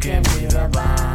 can be the bomb.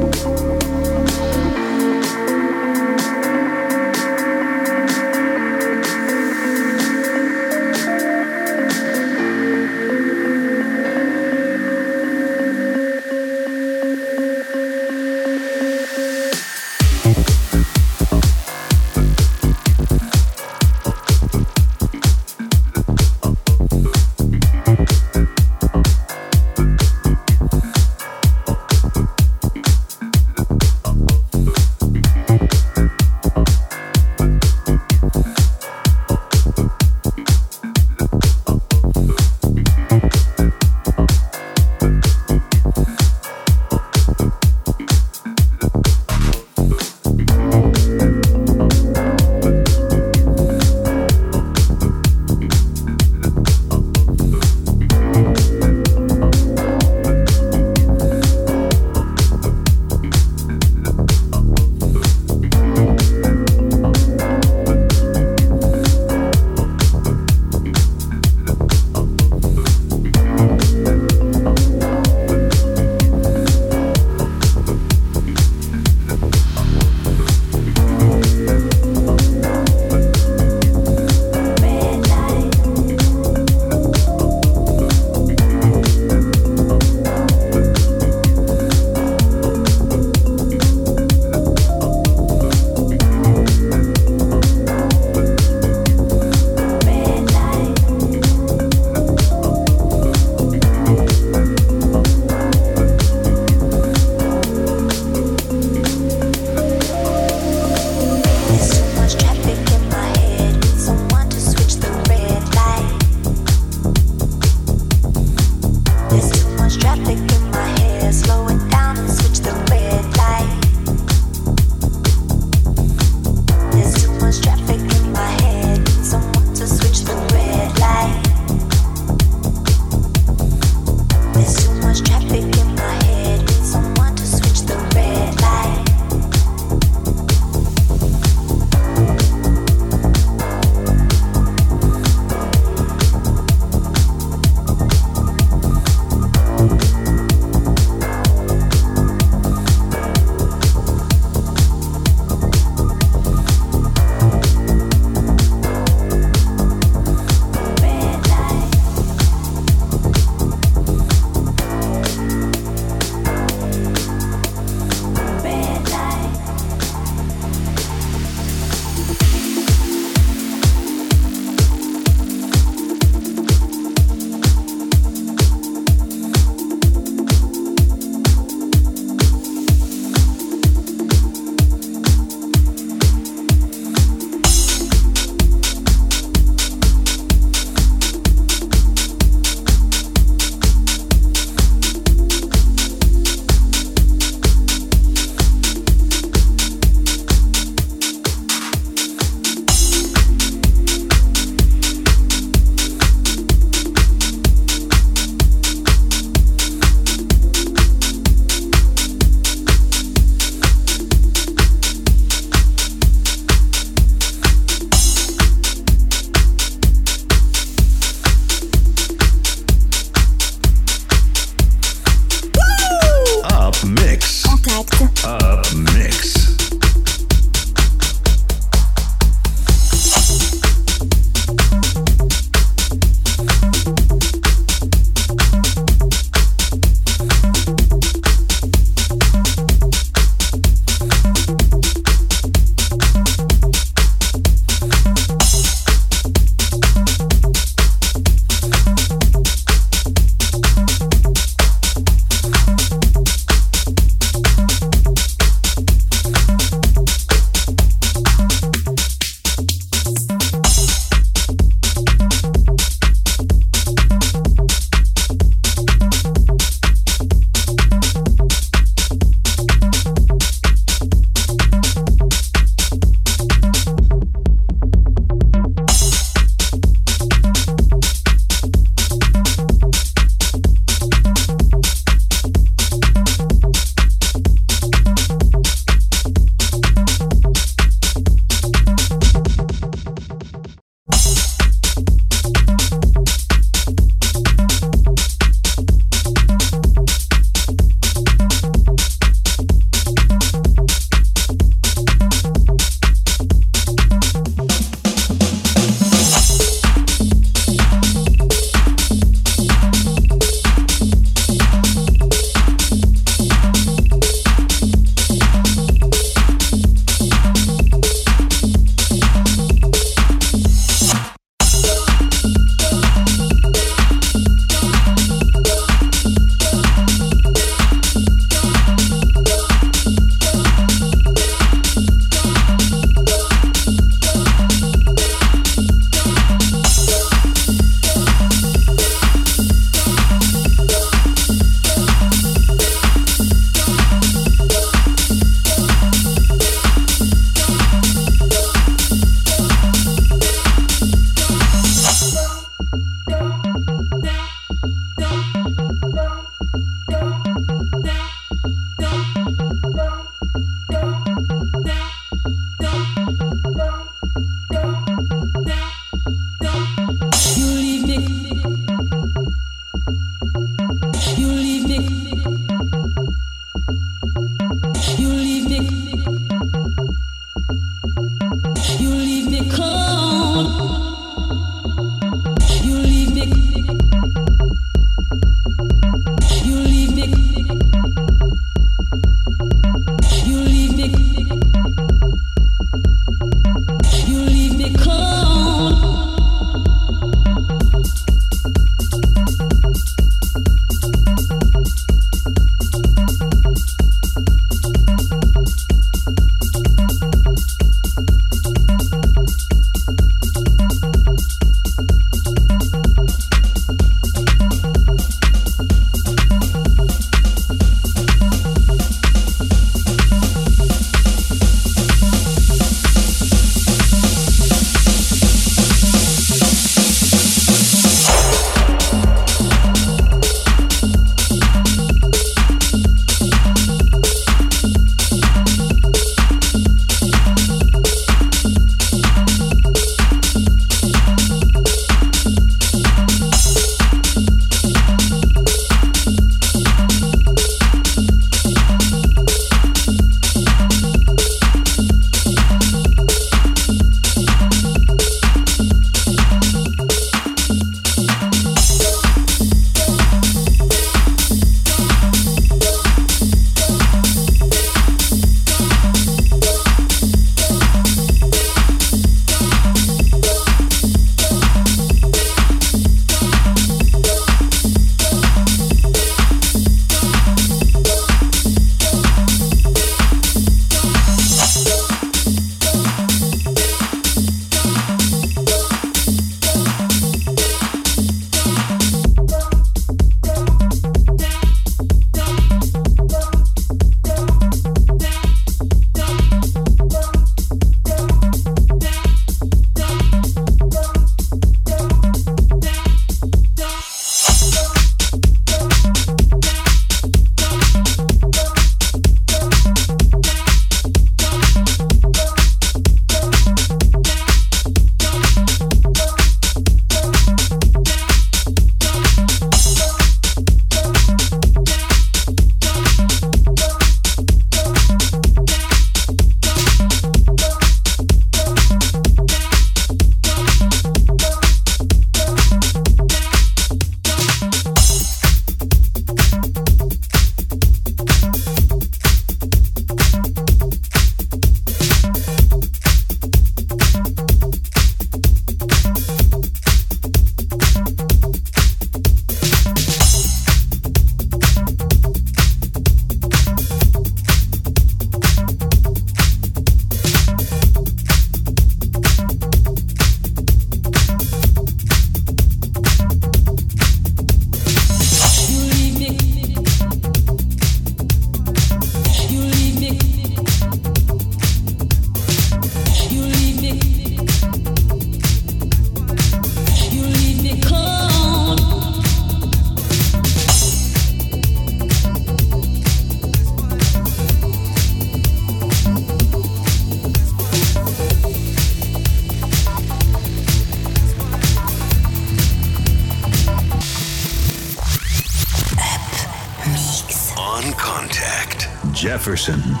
Jefferson.